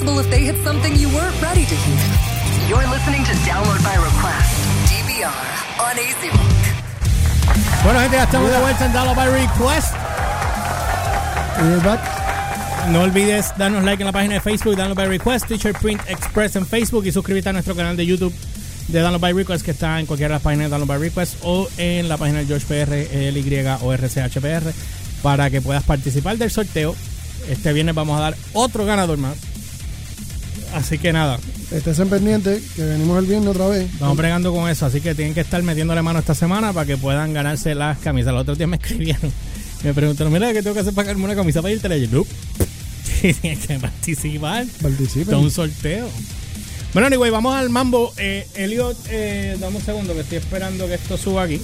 possible if they hit something you weren't ready to hear. You're listening to Download by Request, DVR, on AC Rock. Bueno, gente, ya estamos de vuelta en Download by Request. We're back. No olvides darnos like en la página de Facebook, Download by Request, Teacher Print Express en Facebook y suscribirte a nuestro canal de YouTube de Download by Request que está en cualquiera de las páginas de Download by Request o en la página de George PR, LY o RCHPR para que puedas participar del sorteo. Este viernes vamos a dar otro ganador más. Así que nada, Estés en pendiente, que venimos el viernes otra vez. Vamos bregando con eso, así que tienen que estar metiéndole mano esta semana para que puedan ganarse las camisas. Los otros días me escribieron, me preguntaron, mira, ¿qué tengo que hacer para ganarme una camisa para irte yo, "Nope". Tienes que participar. Participen. Es un sorteo. Bueno, anyway, vamos al mambo. Eh, Elliot, eh, dame un segundo que estoy esperando que esto suba aquí.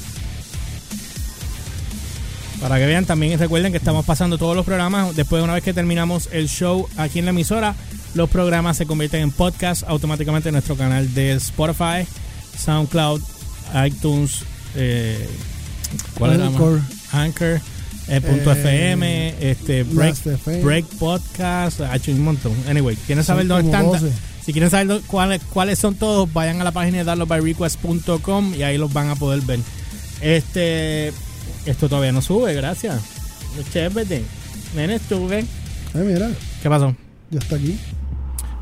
Para que vean también recuerden que estamos pasando todos los programas. Después de una vez que terminamos el show aquí en la emisora, los programas se convierten en podcast automáticamente en nuestro canal de Spotify, SoundCloud, iTunes, eh, ¿cuál era? Anchor. Anchor, eh, punto Eh, FM, este, Break. Break Podcast, ha hecho un montón. Anyway, ¿quieren saber dónde están? 12. Si quieren saber cuáles, cuáles son todos, vayan a la página de downloadbyrequest.com y ahí los van a poder ver. Este, esto todavía no sube, gracias. Chévere. Ven, estuve. Eh, mira, ¿Qué pasó? ya está aquí.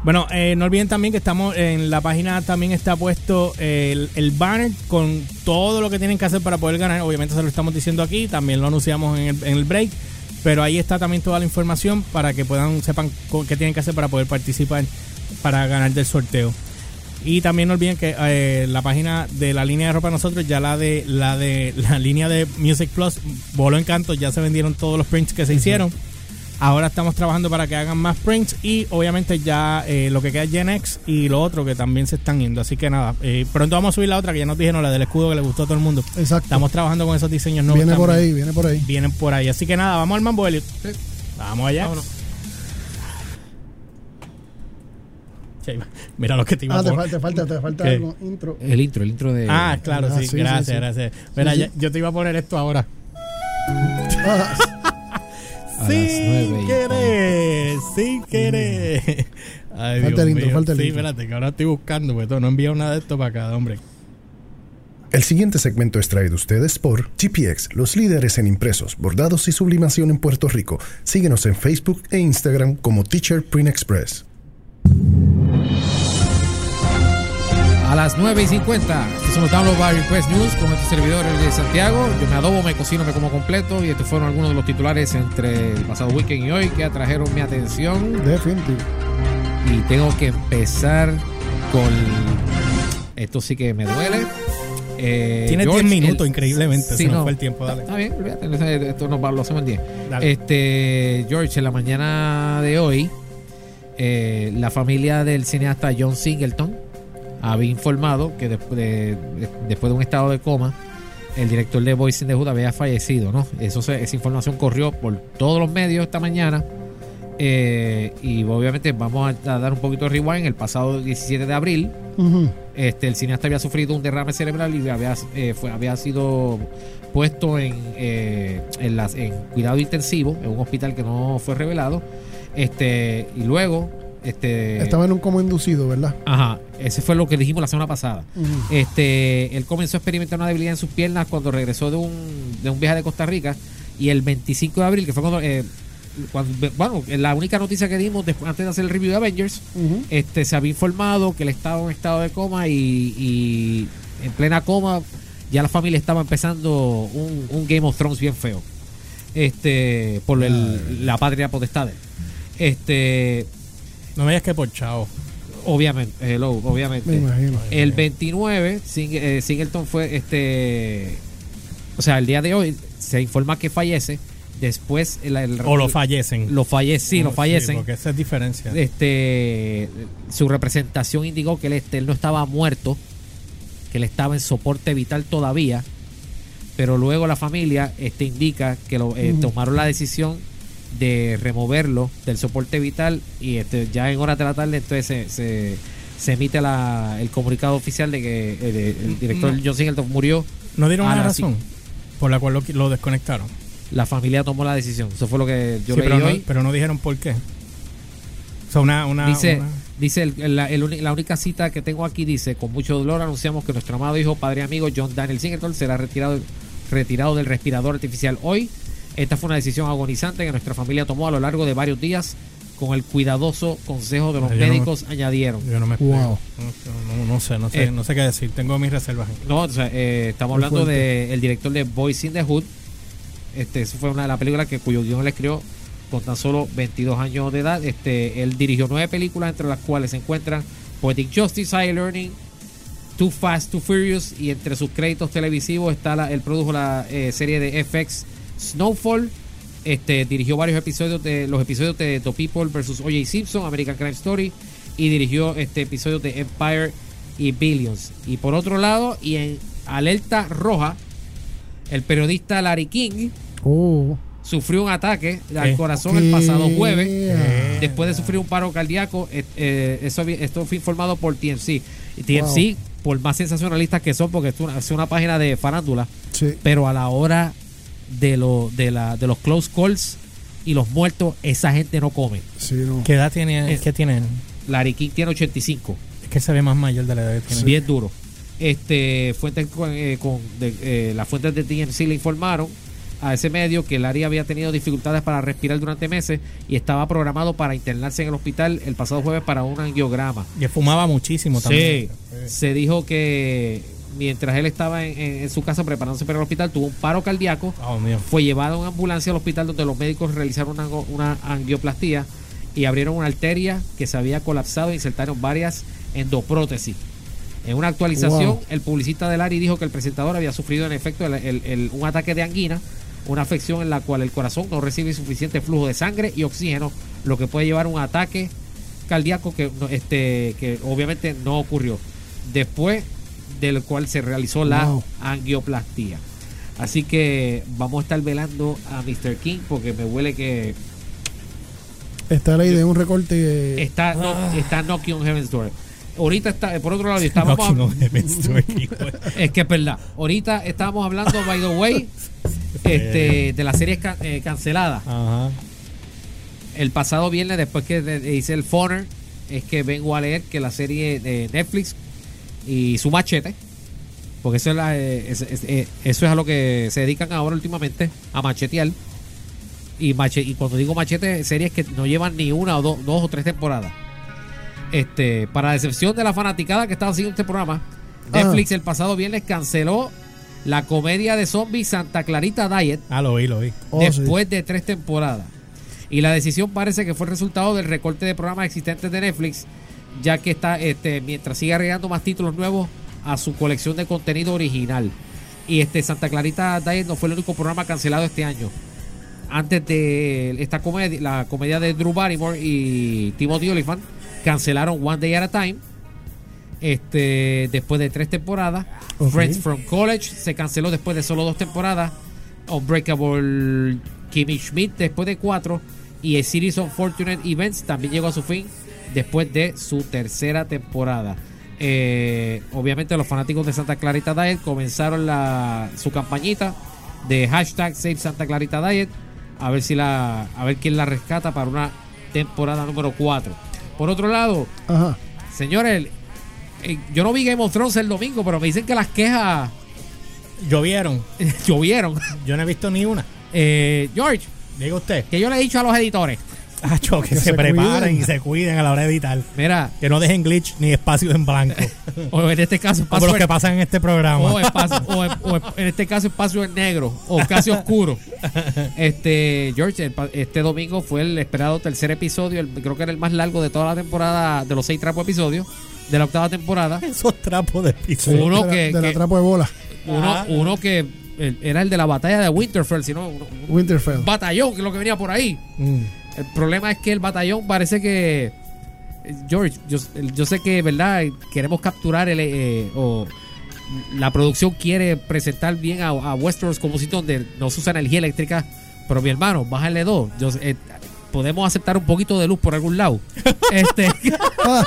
Bueno, eh, no olviden también que estamos en la página también está puesto el, el banner con todo lo que tienen que hacer para poder ganar. Obviamente se lo estamos diciendo aquí, también lo anunciamos en el, en el break, pero ahí está también toda la información para que puedan sepan qué tienen que hacer para poder participar para ganar del sorteo. Y también no olviden que eh, la página de la línea de ropa de nosotros, ya la de la de la línea de Music Plus, voló en canto, ya se vendieron todos los prints que se hicieron. Ahora estamos trabajando para que hagan más prints y obviamente ya eh, lo que queda es Gen X y lo otro que también se están yendo. Así que nada, eh, pronto vamos a subir la otra que ya nos dijeron, la del escudo que le gustó a todo el mundo. Exacto. Estamos trabajando con esos diseños nuevos. viene por ahí, viene por ahí. Vienen por ahí. Así que nada, vamos al mambo, Elliot. Vamos allá. Sí, Mira lo que te iba Ah, a te poner. falta, te falta, te falta ¿Qué? algo. Intro. El intro, el intro de. Ah, claro, Ah, sí, sí, gracias, sí, sí. gracias. Mira, Sí, ya- sí. yo te iba a poner esto ahora. Ah, Sin querer, sin querer. Ay, Falta el intro, mío. falta el Sí, intro. espérate, que ahora estoy buscando, porque no he enviado nada de esto para acá, hombre. El siguiente segmento es traído a ustedes por GPX, los líderes en impresos, bordados y sublimación en Puerto Rico. Síguenos en Facebook e Instagram como Teacher Print Express. A las 9 y 50. Estos son los Download by Request News con nuestro servidor el de Santiago. Yo me adobo, me cocino, me como completo. Y estos fueron algunos de los titulares entre el pasado weekend y hoy que atrajeron mi atención. definitivo. Y tengo que empezar con. Esto sí que me duele. Eh, Tienes George, 10 minutos, el- increíblemente. Sí, se nos no. fue el tiempo, dale. Está bien, olvídate, esto nos va- lo hacemos en 10. Dale. Este, George, en la mañana de hoy, eh, la familia del cineasta John Singleton había informado que después de, de- después de un estado de coma, el director de Voice in the Hood había fallecido, ¿no? Eso se- esa información corrió por todos los medios esta mañana. eh, y obviamente vamos a, a dar un poquito de rewind. El pasado 17 de abril, este, el cineasta había sufrido un derrame cerebral y había, eh, fue- había sido puesto en, eh, en, las, en cuidado intensivo en un hospital que no fue revelado. Este, y luego, este, Estaba en un como inducido, ¿verdad? ajá, ese fue lo que dijimos la semana pasada. Este, él comenzó a experimentar una debilidad en sus piernas cuando regresó de un, de un viaje de Costa Rica y el 25 de abril, que fue cuando, eh, cuando- bueno, la única noticia que dimos después, antes de hacer el review de Avengers, este, se había informado que él estaba en estado de coma y, y en plena coma ya la familia estaba empezando un, un Game of Thrones bien feo. Este, por el- la patria potestad. Este, No me digas que por chao. obviamente, hello, obviamente. Me imagino. El 29, Sing- eh, Singleton fue, este, o sea, el día de hoy se informa que fallece. Después, el, el- O lo fallecen. Lo fallece, sí, lo Sí, fallecen. porque esa es diferencia. este, su representación indicó que él, este, él no estaba muerto, que él estaba en soporte vital todavía, pero luego la familia este, indica que lo, eh, tomaron la decisión de removerlo del soporte vital y este, ya en horas de la tarde entonces se, se, se emite la, el comunicado oficial de que eh, el director No. John Singleton murió. ¿No dieron una razón por la cual lo, lo desconectaron? La familia tomó la decisión. Eso fue lo que yo Sí, leí pero, no, hoy. pero no dijeron por qué. sea, una, una, Dice, una- dice el- la, el la única cita que tengo aquí dice, con mucho dolor anunciamos que nuestro amado hijo, padre y amigo John Daniel Singleton será retirado, retirado del respirador artificial hoy. Esta fue una decisión agonizante que nuestra familia tomó a lo largo de varios días con el cuidadoso consejo de los Yo no me- médicos añadieron. Yo no me. Wow. No, no- no sé, no sé, Eh. no sé qué decir. Tengo mis reservas. No, o sea, eh, estamos Muy hablando del director de Boys in the Hood. Este, eso fue una de las películas que cuyo guion él escribió con tan solo 22 años de edad. Este, él dirigió nueve películas, entre las cuales se encuentran Poetic Justice, High Learning, Too Fast, Too Furious, y entre sus créditos televisivos está la, él produjo la eh, serie de FX Snowfall. Este, dirigió varios episodios de los episodios de The People vs. O.J. Simpson, American Crime Story, y dirigió este episodios de Empire y Billions. Y por otro lado, y en alerta roja, el periodista Larry King Oh. sufrió un ataque al ¿Qué? corazón el pasado jueves después de sufrir un paro cardíaco. eh, eh, eso, esto fue informado por TMC. TMC, por más sensacionalistas que son, porque es una, es una página de farándula, Sí. pero a la hora de, lo, de, la, de los close calls y los muertos, esa gente no come. Sí, no. ¿Qué edad tiene? Es- ¿Qué tiene? él? Larry King tiene 85. Es que se ve más mayor de la edad que tiene. bien duro. Este, fuentes con, eh, con- de- eh, las fuentes de TMC le informaron a ese medio que Larry había tenido dificultades para respirar durante meses y estaba programado para internarse en el hospital el pasado jueves para un angiograma. Y fumaba muchísimo también. Sí, se dijo que mientras él estaba en, en- en su casa preparándose para el hospital tuvo un paro cardíaco Oh, fue llevado en ambulancia al hospital donde los médicos realizaron una, una angioplastía y abrieron una arteria que se había colapsado e insertaron varias endoprótesis. En una actualización, Wow. el publicista de Larry dijo que el presentador había sufrido en efecto el- el- el- un ataque de angina, una afección en la cual el corazón no recibe suficiente flujo de sangre y oxígeno, lo que puede llevar a un ataque cardíaco que, este, que obviamente no ocurrió. Después del cual se realizó la Wow. angioplastía. Así que vamos a estar velando a Mr. King porque me huele que Está ley de un recorte. está, no, está knocking on heaven's door. Ahorita está, por otro lado, estábamos hijo de- es que es verdad. Ahorita estábamos hablando, by the way, este, de la serie ca- eh, cancelada. Ajá. El pasado viernes, después que de- hice el Foner, es que vengo a leer que la serie de Netflix y su machete, porque eso es, la, eh, es- es- eh, eso es a lo que se dedican ahora últimamente, a machetear. Y, mache, y cuando digo machete, series que no llevan ni una o do- dos o tres temporadas. Este, para decepción de la fanaticada que estaba haciendo este programa, Netflix el pasado viernes canceló la comedia de zombies Santa Clarita Diet Ah, lo vi, lo vi. Oh, sí. después de tres temporadas. Y la decisión parece que fue el resultado del recorte de programas existentes de Netflix, ya que está, este, mientras sigue agregando más títulos nuevos a su colección de contenido original. Y este Santa Clarita Diet no fue el único programa cancelado este año. Antes de esta comedia, la comedia de Drew Barrymore y Timothy Olyphant, cancelaron One Day at a Time. Este, después de tres temporadas. Friends from College se canceló después de solo dos temporadas. Unbreakable Kimmy Schmidt después de cuatro. Y A Series of Fortunate Events también llegó a su fin después de su tercera temporada. Eh, obviamente los fanáticos de Santa Clarita Diet comenzaron la, su campañita de hashtag Save Santa Clarita Diet a ver si la a ver quién la rescata para una temporada número 4. Por otro lado, Ajá. señores, eh, yo no vi Game of Thrones el domingo, pero me dicen que las quejas Llovieron. llovieron. Yo no he visto ni una. Eh, George, Diga usted. que yo le he dicho a los editores, Acho, que, Que se, se preparen cuiden. y se cuiden a la hora de editar. mira, Que no dejen glitch ni espacios en blanco. o en este caso como los espacio que pasan en este programa. o, espacio- o en, o en- en este caso espacio en negro o casi oscuro. Este George, este domingo fue el esperado tercer episodio, el- creo que era el más largo de toda la temporada, de los seis trapos episodios de la octava temporada. Esos trapos de piso. Uno de la, que- de la que- trapo de bola. Uno, Ah. uno que era el de la batalla de Winterfell, sino Winterfell. batallón que es lo que venía por ahí. Mm. El problema es que el batallón parece que. George, yo, yo sé que, ¿verdad? Queremos capturar el. eh, o la producción quiere presentar bien a, a Westeros como un sitio donde no se usa energía eléctrica. Pero mi hermano, bájale dos. Yo, eh, podemos aceptar un poquito de luz por algún lado. Este, Ah,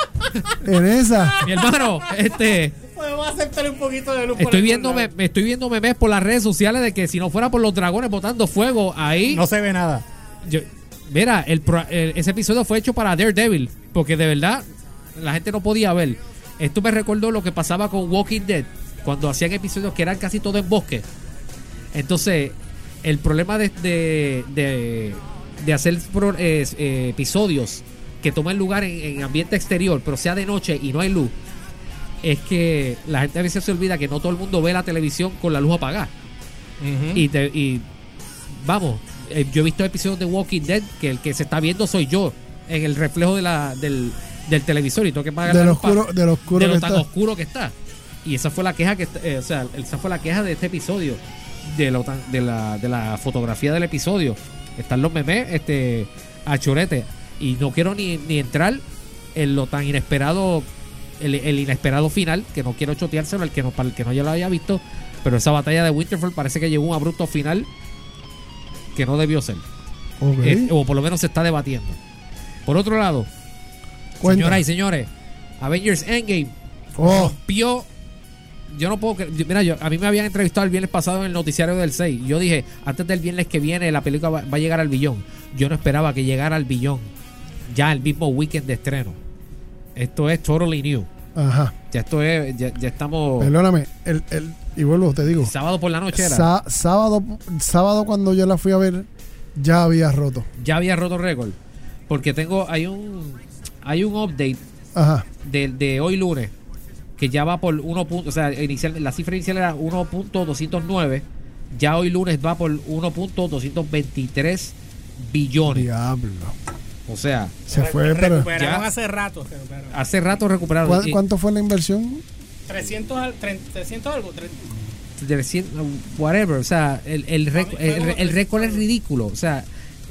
en esa. mi hermano, este. Podemos aceptar un poquito de luz. Estoy viendo, me, me estoy viendo memes por las redes sociales de que si no fuera por los dragones botando fuego ahí. No se ve nada. yo- Mira, el, el- ese episodio fue hecho para Daredevil, porque de verdad la gente no podía ver. Esto me recordó lo que pasaba con Walking Dead, cuando hacían episodios que eran casi todo en bosque. Entonces, el problema de, de, de- de hacer pro- eh, eh, episodios que tomen lugar en, en ambiente exterior, pero sea de noche y no hay luz, es que la gente a veces se olvida que no todo el mundo ve la televisión con la luz apagada. Y, te- y vamos, eh, yo he visto episodios de Walking Dead que el que se está viendo soy yo en el reflejo de la, del, del televisor y tengo que pagar De lo oscuro, de lo oscuro de que lo tan está. oscuro que está. Y esa fue la queja que eh, o sea, esa fue la queja de este episodio, de lo de la, de la fotografía del episodio. Están los memes, este, a chorete. Y no quiero ni, ni entrar en lo tan inesperado, el, el inesperado final, que no quiero choteárselo al que no, para el que no ya lo haya visto. Pero esa batalla de Winterfell parece que llegó a un abrupto final que no debió ser. Eh, o por lo menos se está debatiendo. Por otro lado, Cuenta. señoras y señores, Avengers Endgame Oh, rompió. Yo no puedo creer. Mira, yo, a mí me habían entrevistado el viernes pasado en el noticiario del 6. Yo dije, antes del viernes que viene, la película va, va a llegar al billón. Yo no esperaba que llegara al billón ya el mismo weekend de estreno. Esto es totally new. Ajá. Ya esto es. Ya, ya estamos. Perdóname. El, el, y vuelvo, te digo. Sábado por la noche era. Sá- sábado, sábado cuando yo la fui a ver, ya había roto. ya había roto récord. Porque tengo. Hay un. Hay un update Ajá. de, de hoy lunes que ya va por 1. punto- O sea, inicial, la cifra inicial era 1.209. Ya hoy lunes va por 1.223 billones. Diablo. O sea, Se fue, pero. Recuperaron Ya. hace rato. recuperaron. hace rato recuperaron. ¿Cuán- Y- ¿Cuánto fue la inversión? 300, al- 300 300 algo. tre- de cien- whatever. O sea, el, el, récord- el, el récord es ridículo. O sea,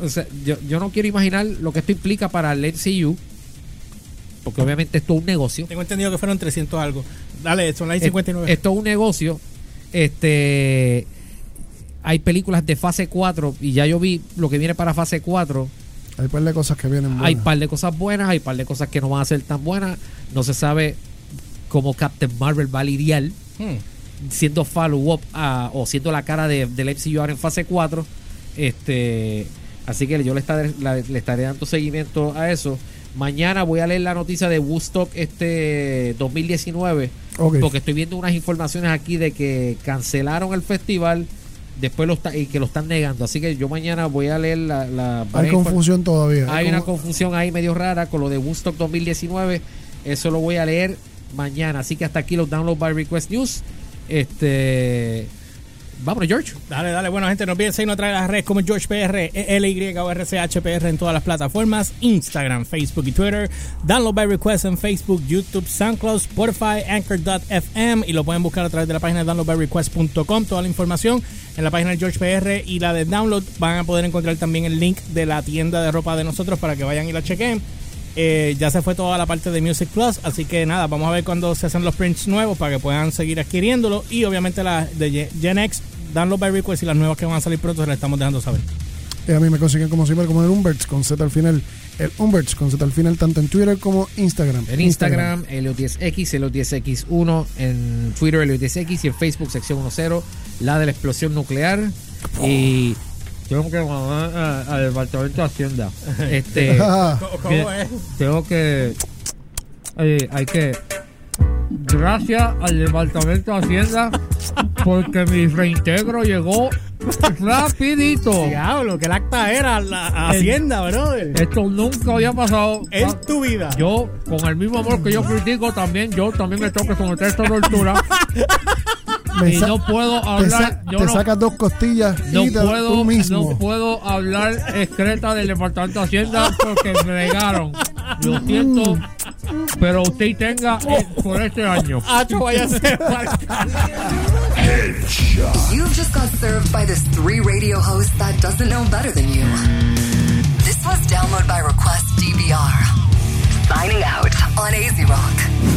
o sea yo, yo no quiero imaginar lo que esto implica para el MCU. Porque obviamente esto es un negocio. Tengo entendido que fueron 300 algo. Dale, son las 59. Esto es un negocio. Este hay películas de fase 4 y ya yo vi lo que viene para fase 4. Hay un par de cosas que vienen Hay buenas. par de cosas buenas, hay par de cosas que no van a ser tan buenas. No se sabe cómo Captain Marvel va a lidiar Hmm. siendo follow-up a- o siendo la cara de, del MCU ahora en fase 4. Este, así que yo le estaré, la- le estaré dando seguimiento a eso. Mañana voy a leer la noticia de Woodstock este 2019 Ok. porque estoy viendo unas informaciones aquí de que cancelaron el festival después lo está, y que lo están negando. Así que yo mañana voy a leer la... la Hay confusión todavía. hay una como- confusión ahí medio rara con lo de Woodstock 2019. Eso lo voy a leer mañana. Así que hasta aquí los Download by Request News. Este. Vámonos, George. Dale, dale. Bueno, gente, no olviden través de las redes como GeorgePR, LY o RCHPR en todas las plataformas: Instagram, Facebook y Twitter. Download by request en Facebook, YouTube, SoundCloud, Spotify, Anchor.fm y lo pueden buscar a través de la página de downloadbyrequest.com. Toda la información en la página de GeorgePR y la de Download van a poder encontrar también el link de la tienda de ropa de nosotros para que vayan y la chequen. Eh, ya se fue toda la parte de Music Plus, así que nada, vamos a ver cuando se hacen los prints nuevos para que puedan seguir adquiriéndolo. Y obviamente las de Gen- X, Download by Request y las nuevas que van a salir pronto se las estamos dejando saber. Y a mí me consiguen como siempre como el Umberts con Z al final. El Umberts con Z al final tanto en Twitter como Instagram. En Instagram, Elliot10X, Elliot10X1. En Twitter, Elliot10X. Y en Facebook, sección 10, la de la explosión nuclear. Y. Tengo que a- al departamento de Hacienda. Este. ¿Cómo es? tengo que eh, hay que gracias al departamento de hacienda porque mi reintegro llegó rapidito Diablo, que el acta era la Hacienda, brother. esto nunca había pasado En tu vida. yo con el mismo amor que yo critico también yo también me tengo que someter a esta tortura y no puedo te, hablar sa- yo te no, sacas dos costillas no y te- puedo tú mismo. no puedo hablar excreta del departamento de hacienda porque me negaron lo siento pero usted tenga eh, por este año Hacho, vaya a ser. You've just got served by this three radio host that doesn't know better than you. This was Download by Request DVR. Signing out on AZ Rock.